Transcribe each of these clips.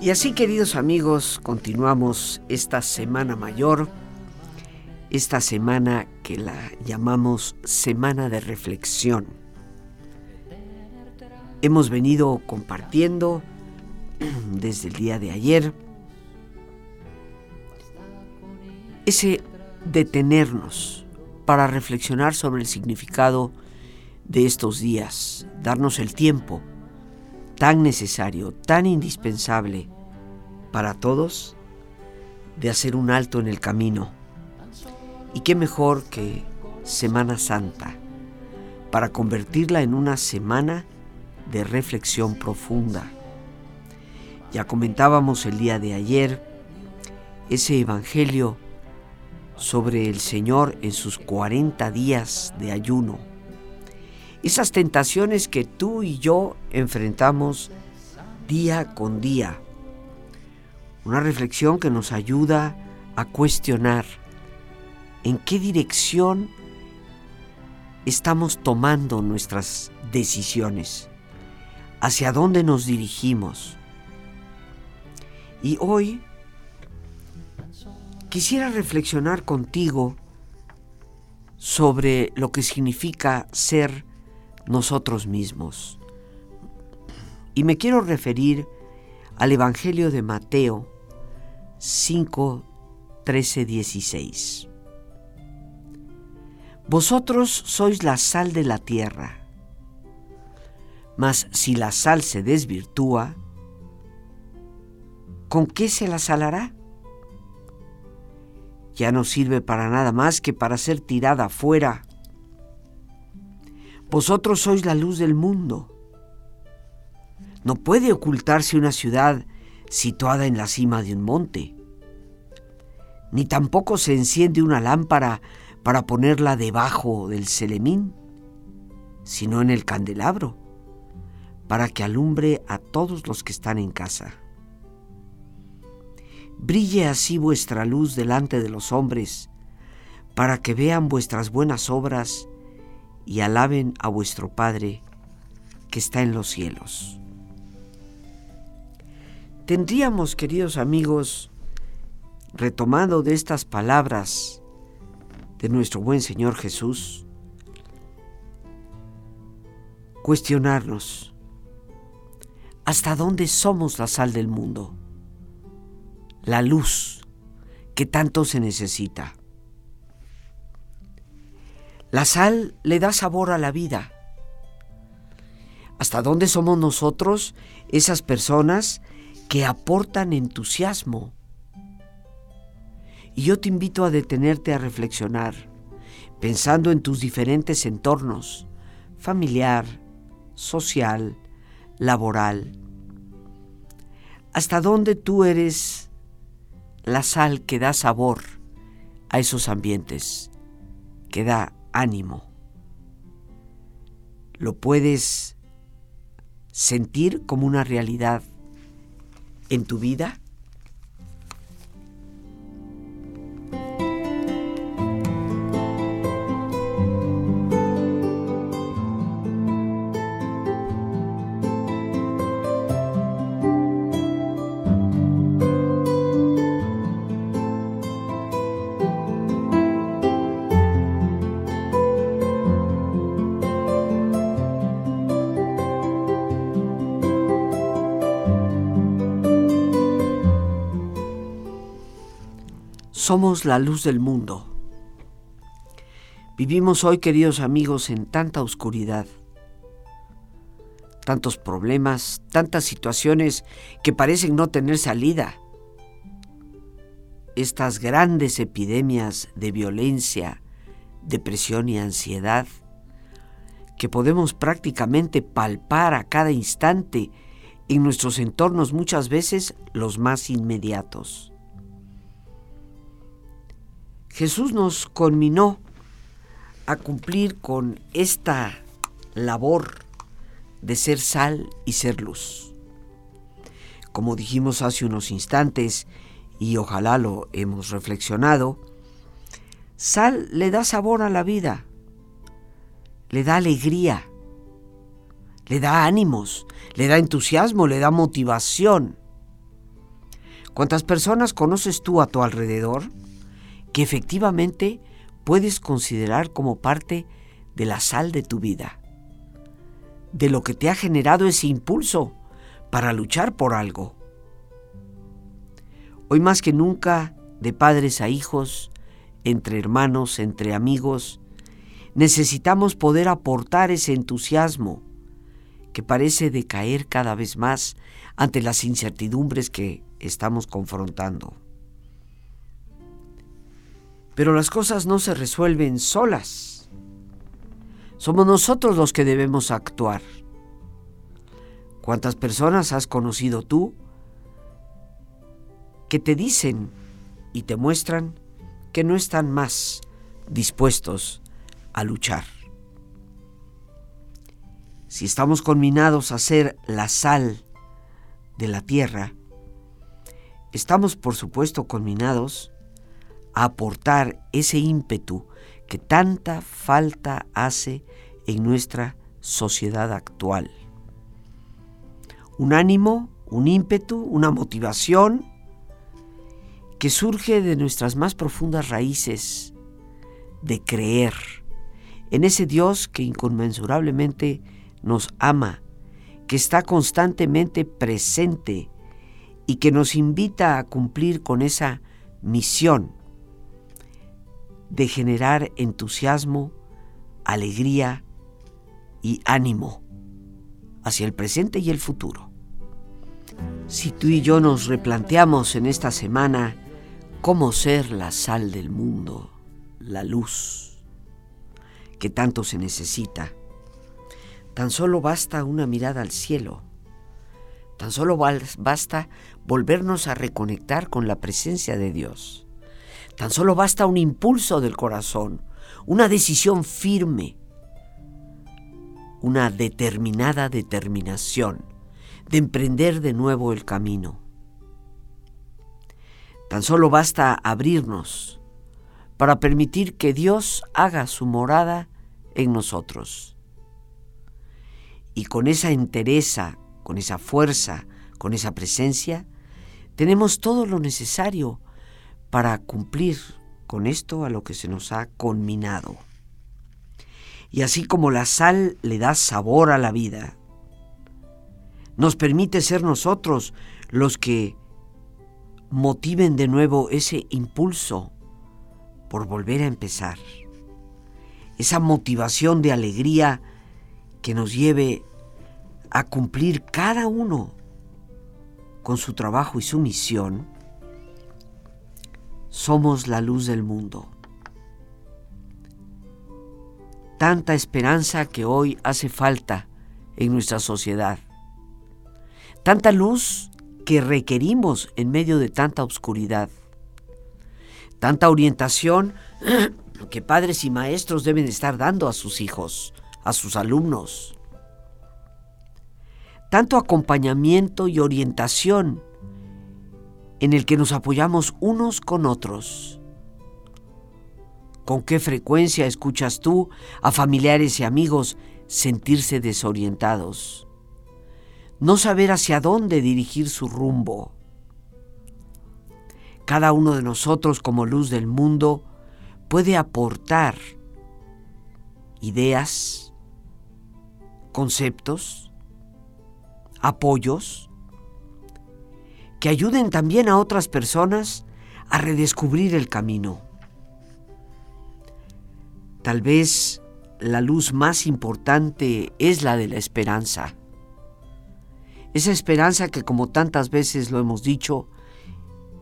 Y así, queridos amigos, continuamos esta Semana Mayor, esta semana que la llamamos Semana de Reflexión. Hemos venido compartiendo desde el día de ayer ese detenernos para reflexionar sobre el significado de estos días, darnos el tiempo tan necesario, tan indispensable para todos de hacer un alto en el camino. Y qué mejor que Semana Santa para convertirla en una semana de reflexión profunda. Ya comentábamos el día de ayer ese Evangelio sobre el Señor en sus 40 días de ayuno. Esas tentaciones que tú y yo enfrentamos día con día una reflexión que nos ayuda a cuestionar en qué dirección estamos tomando nuestras decisiones, hacia dónde nos dirigimos. Y hoy quisiera reflexionar contigo sobre lo que significa ser nosotros mismos. Y me quiero referir al Evangelio de Mateo 5, 13, 16. Vosotros sois la sal de la tierra, mas si la sal se desvirtúa, ¿con qué se la salará? Ya no sirve para nada más que para ser tirada afuera. Vosotros sois la luz del mundo. No puede ocultarse una ciudad situada en la cima de un monte. Ni tampoco se enciende una lámpara para ponerla debajo del celemín, sino en el candelabro, para que alumbre a todos los que están en casa. Brille así vuestra luz delante de los hombres, para que vean vuestras buenas obras y alaben a vuestro Padre que está en los cielos. Tendríamos, queridos amigos, retomando de estas palabras de nuestro buen Señor Jesús, cuestionarnos hasta dónde somos la sal del mundo, la luz que tanto se necesita. La sal le da sabor a la vida. ¿Hasta dónde somos nosotros esas personas que aportan entusiasmo. Y yo te invito a detenerte a reflexionar, pensando en tus diferentes entornos, familiar, social, laboral. ¿Hasta dónde tú eres la sal que da sabor a esos ambientes, que da ánimo? ¿Lo puedes sentir como una realidad en tu vida? Somos la luz del mundo. Vivimos hoy, queridos amigos, en tanta oscuridad, tantos problemas, tantas situaciones que parecen no tener salida. Estas grandes epidemias de violencia, depresión y ansiedad que podemos prácticamente palpar a cada instante en nuestros entornos muchas veces los más inmediatos. Jesús nos conminó a cumplir con esta labor de ser sal y ser luz. Como dijimos hace unos instantes, y ojalá lo hemos reflexionado, sal le da sabor a la vida, le da alegría, le da ánimos, le da entusiasmo, le da motivación. ¿Cuántas personas conoces tú a tu alrededor que efectivamente puedes considerar como parte de la sal de tu vida? De lo que te ha generado ese impulso para luchar por algo. Hoy más que nunca, de padres a hijos, entre hermanos, entre amigos, necesitamos poder aportar ese entusiasmo que parece decaer cada vez más ante las incertidumbres que estamos confrontando. Pero las cosas no se resuelven solas. Somos nosotros los que debemos actuar. ¿Cuántas personas has conocido tú que te dicen y te muestran que no están más dispuestos a luchar? Si estamos conminados a ser la sal de la tierra, estamos por supuesto conminados aportar ese ímpetu que tanta falta hace en nuestra sociedad actual. Un ánimo, un ímpetu, una motivación que surge de nuestras más profundas raíces de creer en ese Dios que inconmensurablemente nos ama, que está constantemente presente y que nos invita a cumplir con esa misión de generar entusiasmo, alegría y ánimo hacia el presente y el futuro. Si tú y yo nos replanteamos en esta semana cómo ser la sal del mundo, la luz que tanto se necesita, tan solo basta una mirada al cielo, tan solo basta volvernos a reconectar con la presencia de Dios Tan solo basta un impulso del corazón, una decisión firme, una determinada determinación de emprender de nuevo el camino. Tan solo basta abrirnos para permitir que Dios haga su morada en nosotros. Y con esa entereza, con esa fuerza, con esa presencia, tenemos todo lo necesario para cumplir con esto a lo que se nos ha conminado. Y así como la sal le da sabor a la vida, nos permite ser nosotros los que motiven de nuevo ese impulso por volver a empezar. Esa motivación de alegría que nos lleve a cumplir cada uno con su trabajo y su misión somos la luz del mundo. Tanta esperanza que hoy hace falta en nuestra sociedad. Tanta luz que requerimos en medio de tanta oscuridad. Tanta orientación que padres y maestros deben estar dando a sus hijos, a sus alumnos. Tanto acompañamiento y orientación en el que nos apoyamos unos con otros. ¿Con qué frecuencia escuchas tú a familiares y amigos sentirse desorientados? No saber hacia dónde dirigir su rumbo. Cada uno de nosotros como luz del mundo puede aportar ideas, conceptos, apoyos, que ayuden también a otras personas a redescubrir el camino. Tal vez la luz más importante es la de la esperanza. Esa esperanza que como tantas veces lo hemos dicho,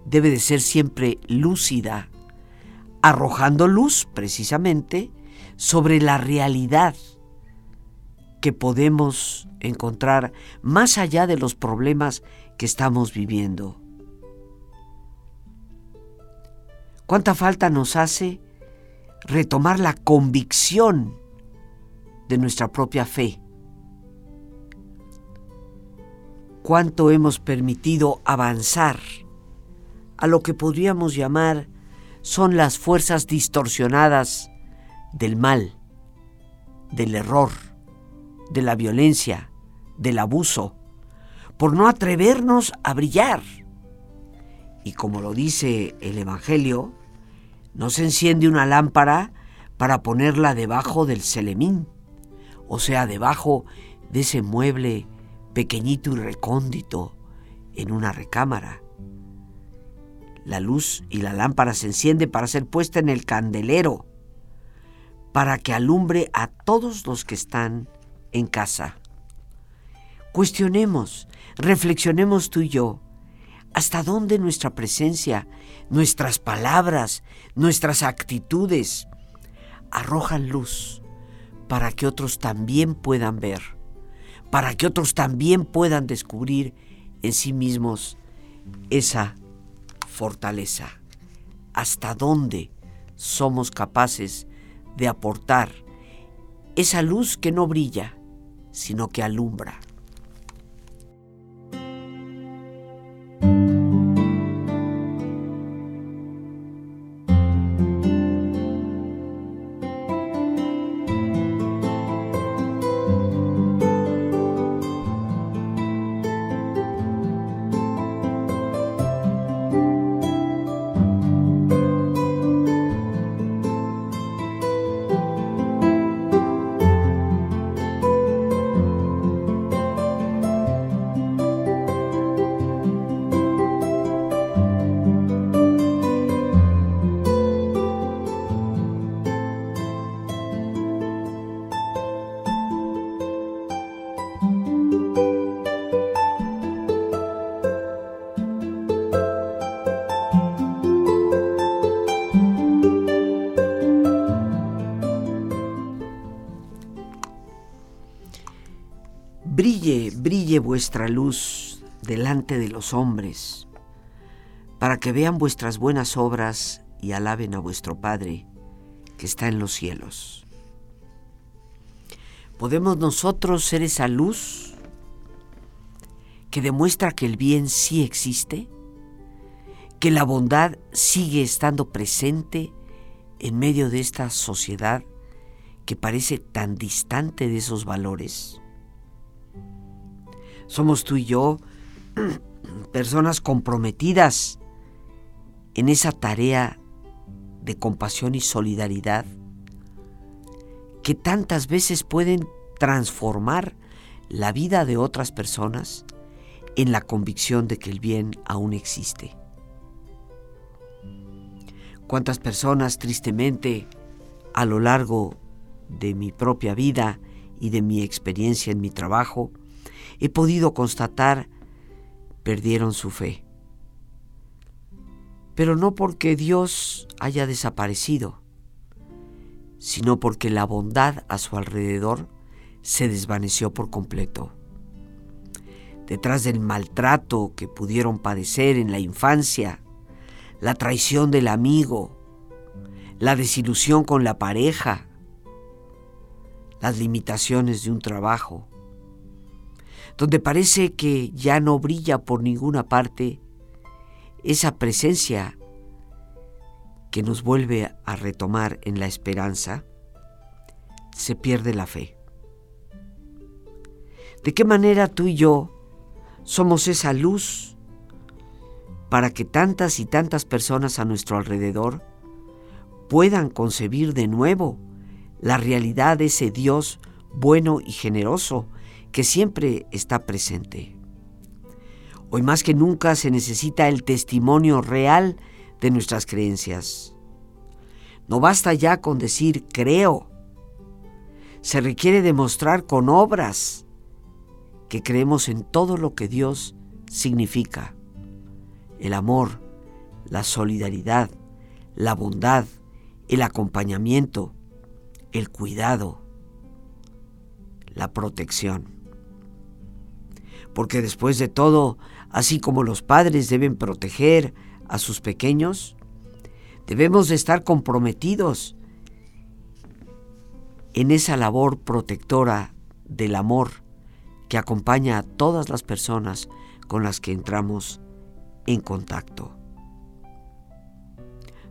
debe de ser siempre lúcida, arrojando luz precisamente sobre la realidad que podemos encontrar más allá de los problemas que estamos viviendo. ¿Cuánta falta nos hace retomar la convicción de nuestra propia fe? ¿Cuánto hemos permitido avanzar a lo que podríamos llamar son las fuerzas distorsionadas del mal, del error, de la violencia, del abuso, por no atrevernos a brillar. Y como lo dice el Evangelio, no se enciende una lámpara para ponerla debajo del celemín, o sea, debajo de ese mueble pequeñito y recóndito en una recámara. La luz y la lámpara se enciende para ser puesta en el candelero, para que alumbre a todos los que están en casa. Cuestionemos, reflexionemos tú y yo, hasta dónde nuestra presencia, nuestras palabras, nuestras actitudes arrojan luz para que otros también puedan ver, para que otros también puedan descubrir en sí mismos esa fortaleza. Hasta dónde somos capaces de aportar esa luz que no brilla, sino que alumbra. Brille, vuestra luz delante de los hombres, para que vean vuestras buenas obras y alaben a vuestro Padre que está en los cielos. ¿Podemos nosotros ser esa luz que demuestra que el bien sí existe? ¿Que la bondad sigue estando presente en medio de esta sociedad que parece tan distante de esos valores? Somos tú y yo personas comprometidas en esa tarea de compasión y solidaridad que tantas veces pueden transformar la vida de otras personas en la convicción de que el bien aún existe. Cuántas personas tristemente a lo largo de mi propia vida y de mi experiencia en mi trabajo he podido constatar perdieron su fe. Pero no porque Dios haya desaparecido, sino porque la bondad a su alrededor se desvaneció por completo. Detrás del maltrato que pudieron padecer en la infancia, la traición del amigo, la desilusión con la pareja, las limitaciones de un trabajo, donde parece que ya no brilla por ninguna parte esa presencia que nos vuelve a retomar en la esperanza, se pierde la fe. ¿De qué manera tú y yo somos esa luz para que tantas y tantas personas a nuestro alrededor puedan concebir de nuevo la realidad de ese Dios bueno y generoso que siempre está presente. Hoy más que nunca se necesita el testimonio real de nuestras creencias. No basta ya con decir creo. Se requiere demostrar con obras que creemos en todo lo que Dios significa. El amor, la solidaridad, la bondad, el acompañamiento, el cuidado, la protección. Porque después de todo, así como los padres deben proteger a sus pequeños, debemos de estar comprometidos en esa labor protectora del amor que acompaña a todas las personas con las que entramos en contacto.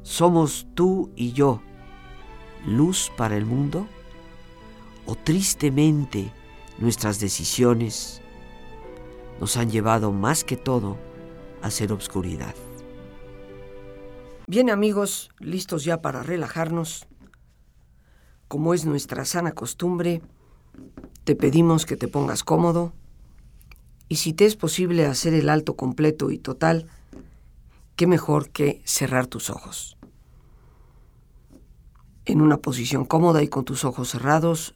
¿Somos tú y yo luz para el mundo? ¿O tristemente nuestras decisiones nos han llevado más que todo a ser obscuridad? Bien amigos, listos ya para relajarnos. Como es nuestra sana costumbre, te pedimos que te pongas cómodo y si te es posible hacer el alto completo y total, qué mejor que cerrar tus ojos. En una posición cómoda y con tus ojos cerrados,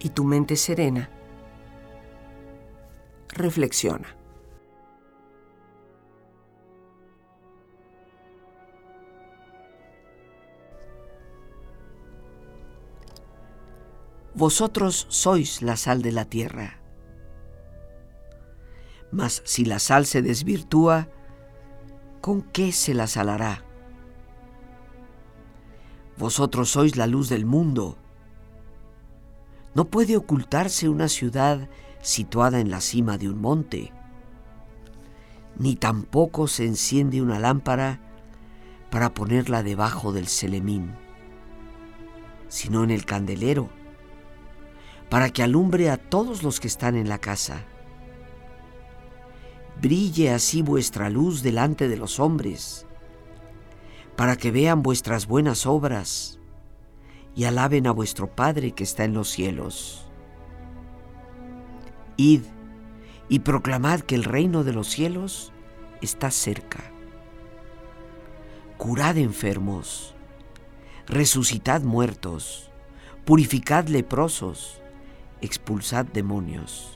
y tu mente serena, reflexiona. Vosotros sois la sal de la tierra. Mas si la sal se desvirtúa, ¿con qué se la salará? Vosotros sois la luz del mundo. No puede ocultarse una ciudad situada en la cima de un monte, ni tampoco se enciende una lámpara para ponerla debajo del celemín, sino en el candelero, para que alumbre a todos los que están en la casa. Brille así vuestra luz delante de los hombres para que vean vuestras buenas obras y alaben a vuestro Padre que está en los cielos. Id y proclamad que el reino de los cielos está cerca. Curad enfermos, resucitad muertos, purificad leprosos, expulsad demonios.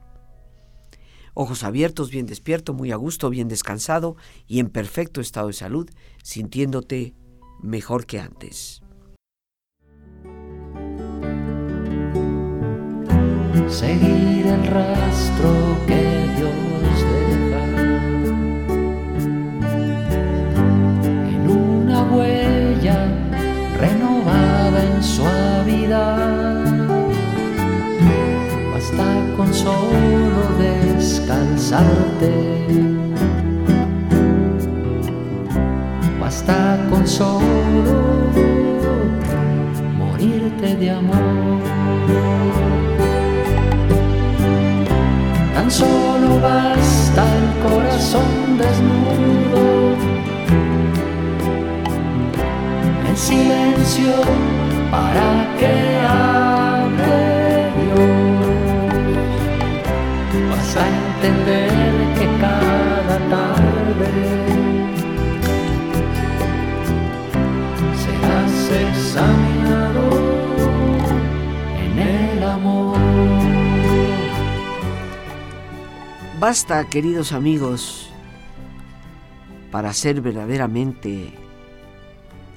ojos abiertos, bien despierto, muy a gusto, bien descansado y en perfecto estado de salud, sintiéndote mejor que antes. Seguir el rastro que Basta con solo morirte de amor. Tan solo basta el corazón desnudo. En silencio para que Basta, queridos amigos, para ser verdaderamente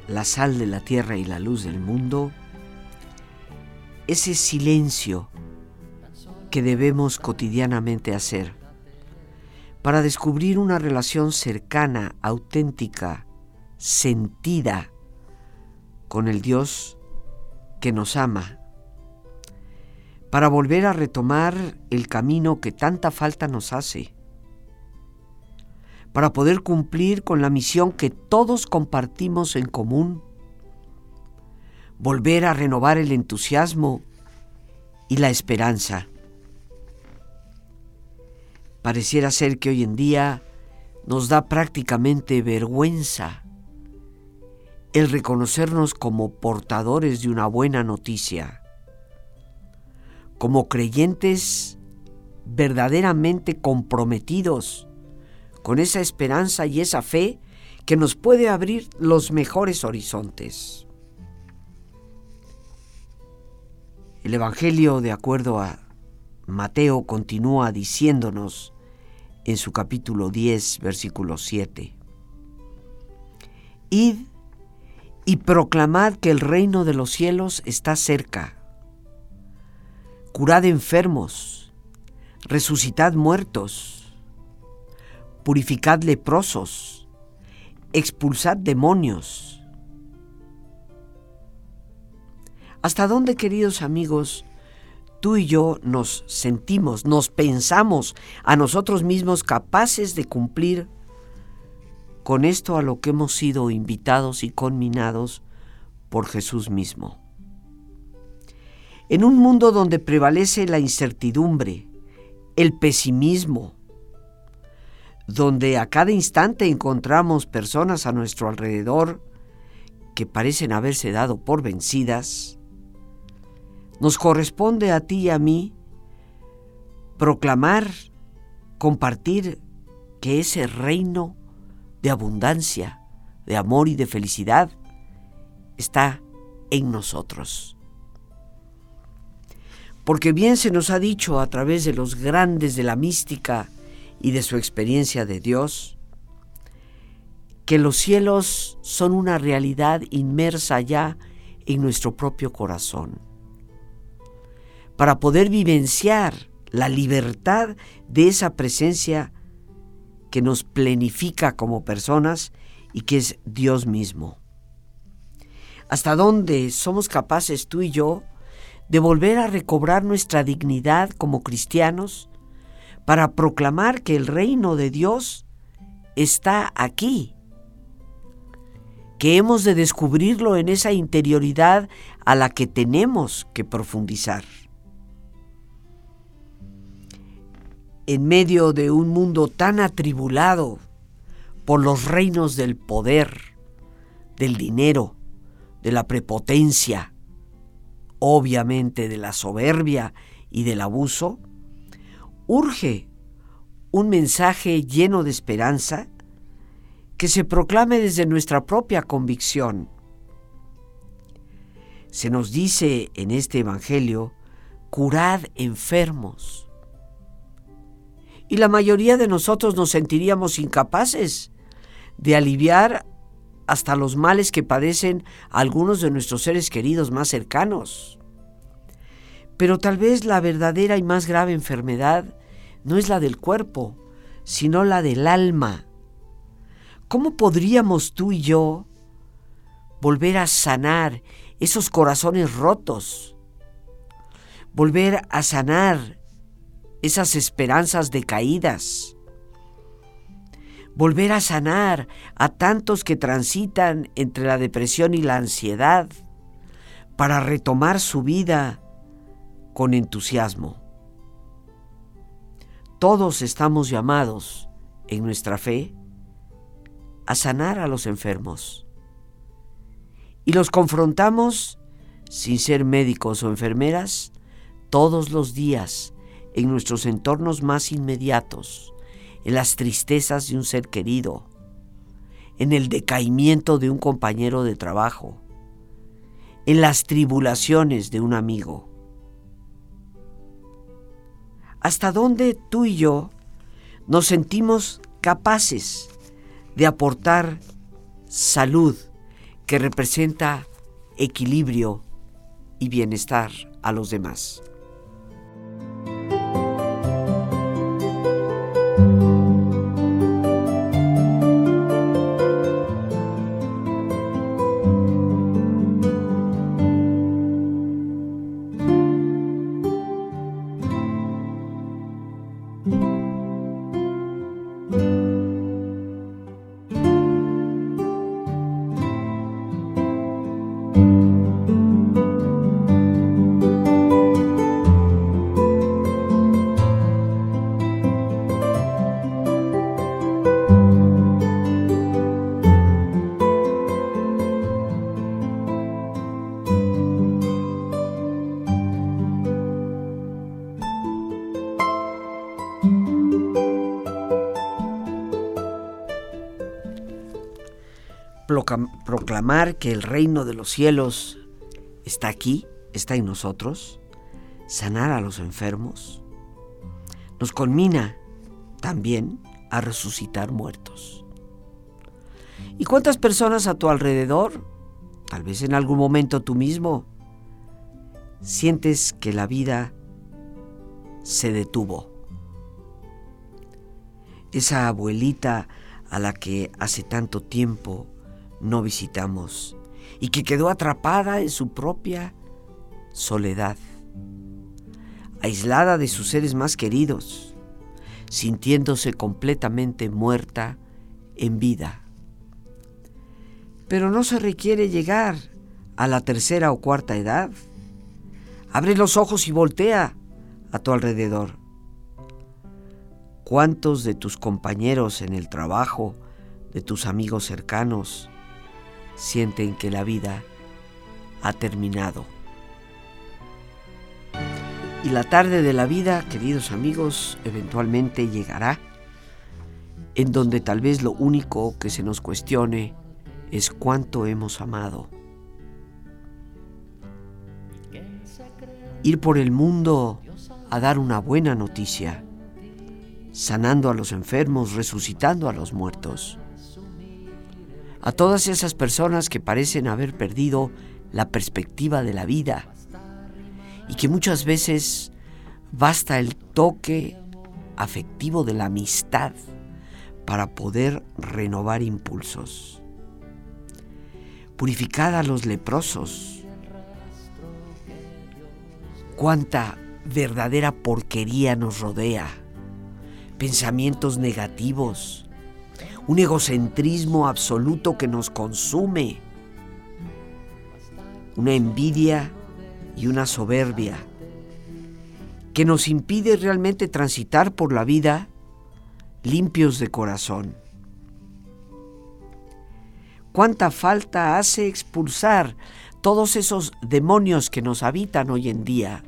la sal de la tierra y la luz del mundo, ese silencio que debemos cotidianamente hacer para descubrir una relación cercana, auténtica, sentida con el Dios que nos ama, para volver a retomar el camino que tanta falta nos hace, para poder cumplir con la misión que todos compartimos en común, volver a renovar el entusiasmo y la esperanza. Pareciera ser que hoy en día nos da prácticamente vergüenza el reconocernos como portadores de una buena noticia, como creyentes verdaderamente comprometidos con esa esperanza y esa fe que nos puede abrir los mejores horizontes. El Evangelio, de acuerdo a Mateo, continúa diciéndonos en su capítulo 10, versículo 7. Id y proclamad que el reino de los cielos está cerca. Curad enfermos, resucitad muertos, purificad leprosos, expulsad demonios. ¿Hasta dónde, queridos amigos, tú y yo nos sentimos, nos pensamos a nosotros mismos capaces de cumplir con esto a lo que hemos sido invitados y conminados por Jesús mismo. En un mundo donde prevalece la incertidumbre, el pesimismo, donde a cada instante encontramos personas a nuestro alrededor que parecen haberse dado por vencidas, nos corresponde a ti y a mí proclamar, compartir que ese reino de abundancia, de amor y de felicidad está en nosotros. Porque bien se nos ha dicho a través de los grandes de la mística y de su experiencia de Dios, que los cielos son una realidad inmersa ya en nuestro propio corazón. Para poder vivenciar la libertad de esa presencia que nos plenifica como personas y que es Dios mismo. ¿Hasta dónde somos capaces tú y yo de volver a recobrar nuestra dignidad como cristianos para proclamar que el reino de Dios está aquí? Que hemos de descubrirlo en esa interioridad a la que tenemos que profundizar. en medio de un mundo tan atribulado por los reinos del poder, del dinero, de la prepotencia, obviamente de la soberbia y del abuso, urge un mensaje lleno de esperanza que se proclame desde nuestra propia convicción. Se nos dice en este Evangelio, curad enfermos y la mayoría de nosotros nos sentiríamos incapaces de aliviar hasta los males que padecen algunos de nuestros seres queridos más cercanos. Pero tal vez la verdadera y más grave enfermedad no es la del cuerpo, sino la del alma. ¿Cómo podríamos tú y yo volver a sanar esos corazones rotos? Volver a sanar esas esperanzas decaídas. Volver a sanar a tantos que transitan entre la depresión y la ansiedad para retomar su vida con entusiasmo. Todos estamos llamados en nuestra fe a sanar a los enfermos y los confrontamos sin ser médicos o enfermeras todos los días en nuestros entornos más inmediatos, en las tristezas de un ser querido, en el decaimiento de un compañero de trabajo, en las tribulaciones de un amigo. ¿Hasta dónde tú y yo nos sentimos capaces de aportar salud que representa equilibrio y bienestar a los demás? Que el reino de los cielos está aquí, está en nosotros, sanar a los enfermos, nos conmina también a resucitar muertos. ¿Y cuántas personas a tu alrededor, tal vez en algún momento tú mismo, sientes que la vida se detuvo? Esa abuelita a la que hace tanto tiempo no visitamos y que quedó atrapada en su propia soledad, aislada de sus seres más queridos, sintiéndose completamente muerta en vida. Pero no se requiere llegar a la tercera o cuarta edad. Abre los ojos y voltea a tu alrededor. ¿Cuántos de tus compañeros en el trabajo, de tus amigos cercanos, sienten que la vida ha terminado? Y la tarde de la vida, queridos amigos, eventualmente llegará, en donde tal vez lo único que se nos cuestione es cuánto hemos amado. Ir por el mundo a dar una buena noticia, sanando a los enfermos, resucitando a los muertos. A todas esas personas que parecen haber perdido la perspectiva de la vida y que muchas veces basta el toque afectivo de la amistad para poder renovar impulsos. Purificad a los leprosos. Cuánta verdadera porquería nos rodea. Pensamientos negativos. Un egocentrismo absoluto que nos consume. Una envidia y una soberbia que nos impide realmente transitar por la vida limpios de corazón. Cuánta falta hace expulsar todos esos demonios que nos habitan hoy en día,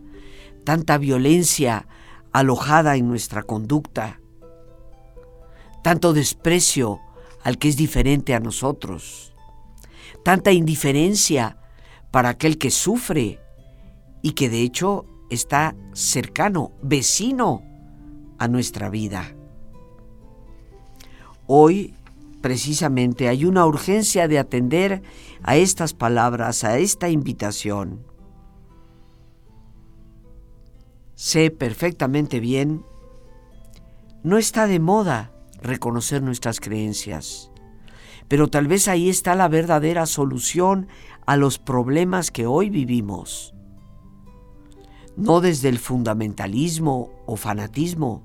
tanta violencia alojada en nuestra conducta, tanto desprecio al que es diferente a nosotros, tanta indiferencia para aquel que sufre y que de hecho está cercano, vecino a nuestra vida. Hoy, precisamente, hay una urgencia de atender a estas palabras, a esta invitación. Sé perfectamente bien, no está de moda reconocer nuestras creencias, pero tal vez ahí está la verdadera solución a los problemas que hoy vivimos no desde el fundamentalismo o fanatismo,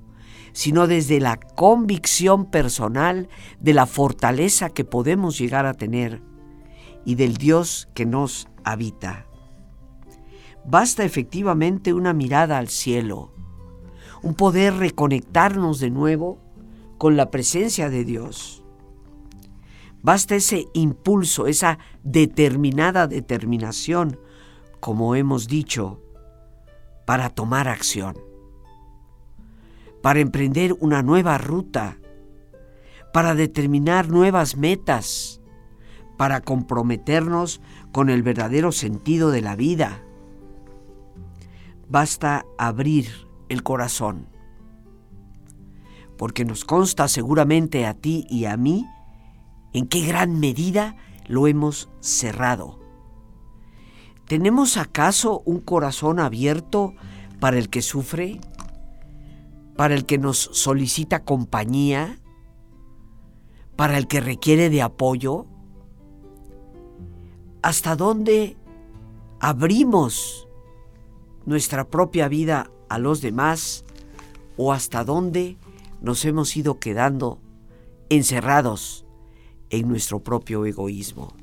sino desde la convicción personal de la fortaleza que podemos llegar a tener y del Dios que nos habita. Basta efectivamente una mirada al cielo, un poder reconectarnos de nuevo con la presencia de Dios. Basta ese impulso, esa determinada determinación, como hemos dicho, para tomar acción, para emprender una nueva ruta, para determinar nuevas metas, para comprometernos con el verdadero sentido de la vida. Basta abrir el corazón, porque nos consta seguramente a ti y a mí en qué gran medida lo hemos cerrado ¿Tenemos acaso un corazón abierto para el que sufre? ¿Para el que nos solicita compañía? ¿Para el que requiere de apoyo? ¿Hasta dónde abrimos nuestra propia vida a los demás o hasta dónde nos hemos ido quedando encerrados en nuestro propio egoísmo?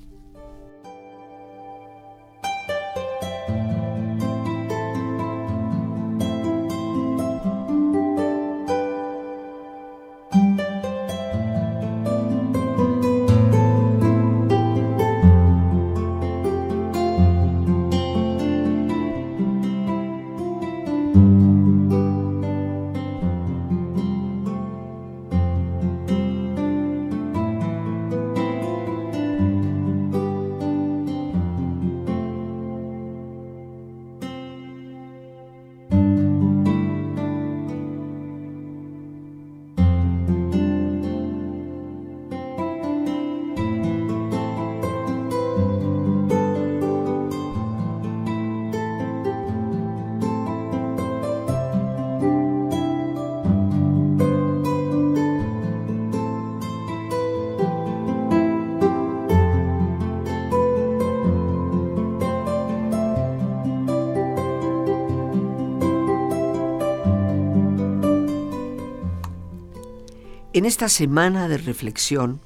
En esta semana de reflexión,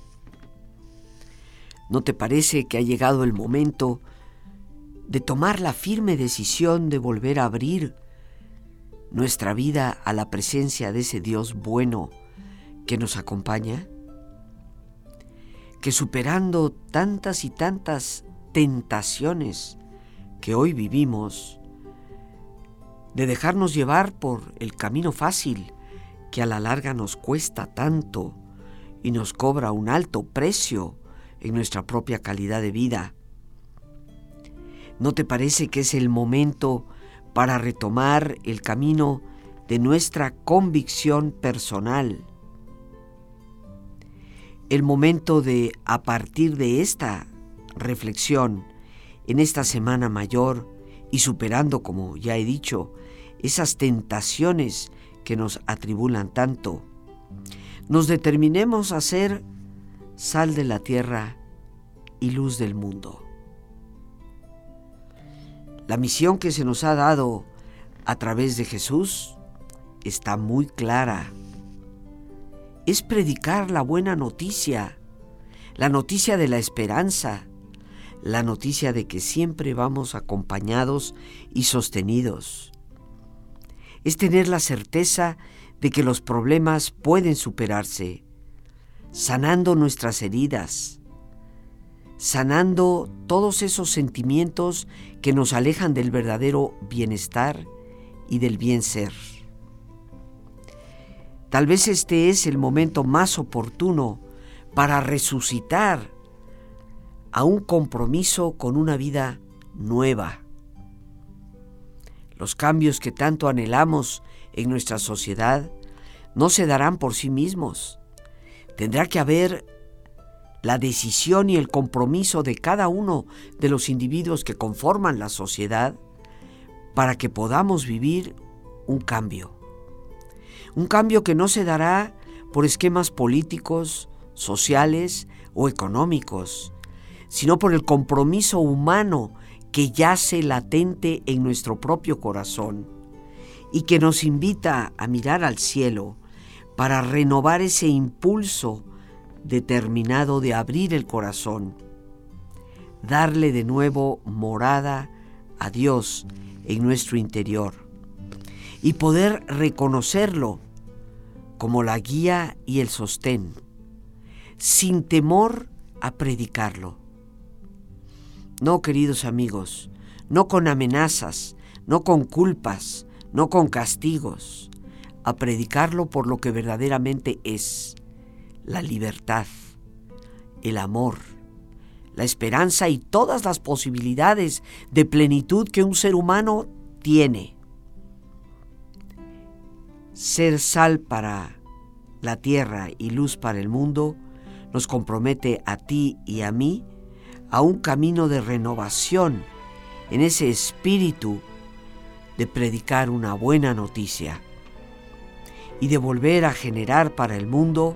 ¿no te parece que ha llegado el momento de tomar la firme decisión de volver a abrir nuestra vida a la presencia de ese Dios bueno que nos acompaña? Que superando tantas y tantas tentaciones que hoy vivimos, de dejarnos llevar por el camino fácil que a la larga nos cuesta tanto y nos cobra un alto precio en nuestra propia calidad de vida. ¿No te parece que es el momento para retomar el camino de nuestra convicción personal? El momento de, a partir de esta reflexión, en esta semana mayor, y superando, como ya he dicho, esas tentaciones que nos atribulan tanto, nos determinemos a ser sal de la tierra y luz del mundo. La misión que se nos ha dado a través de Jesús está muy clara. Es predicar la buena noticia, la noticia de la esperanza, la noticia de que siempre vamos acompañados y sostenidos. Es tener la certeza de que los problemas pueden superarse, sanando nuestras heridas, sanando todos esos sentimientos que nos alejan del verdadero bienestar y del bien ser. Tal vez este es el momento más oportuno para resucitar a un compromiso con una vida nueva. Los cambios que tanto anhelamos en nuestra sociedad no se darán por sí mismos. Tendrá que haber la decisión y el compromiso de cada uno de los individuos que conforman la sociedad para que podamos vivir un cambio. Un cambio que no se dará por esquemas políticos, sociales o económicos, sino por el compromiso humano que yace latente en nuestro propio corazón y que nos invita a mirar al cielo para renovar ese impulso determinado de abrir el corazón, darle de nuevo morada a Dios en nuestro interior y poder reconocerlo como la guía y el sostén, sin temor a predicarlo no, queridos amigos, no con amenazas, no con culpas, no con castigos, a predicarlo por lo que verdaderamente es, la libertad, el amor, la esperanza y todas las posibilidades de plenitud que un ser humano tiene. Ser sal para la tierra y luz para el mundo nos compromete a ti y a mí a un camino de renovación en ese espíritu de predicar una buena noticia y de volver a generar para el mundo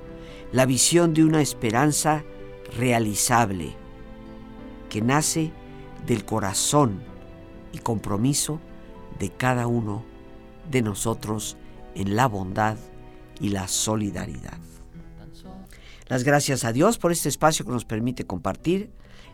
la visión de una esperanza realizable que nace del corazón y compromiso de cada uno de nosotros en la bondad y la solidaridad. Las gracias a Dios por este espacio que nos permite compartir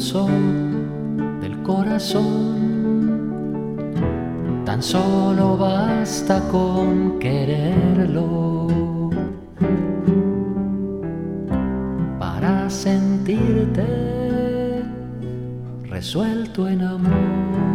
Del corazón, tan solo basta con quererlo para sentirte resuelto en amor.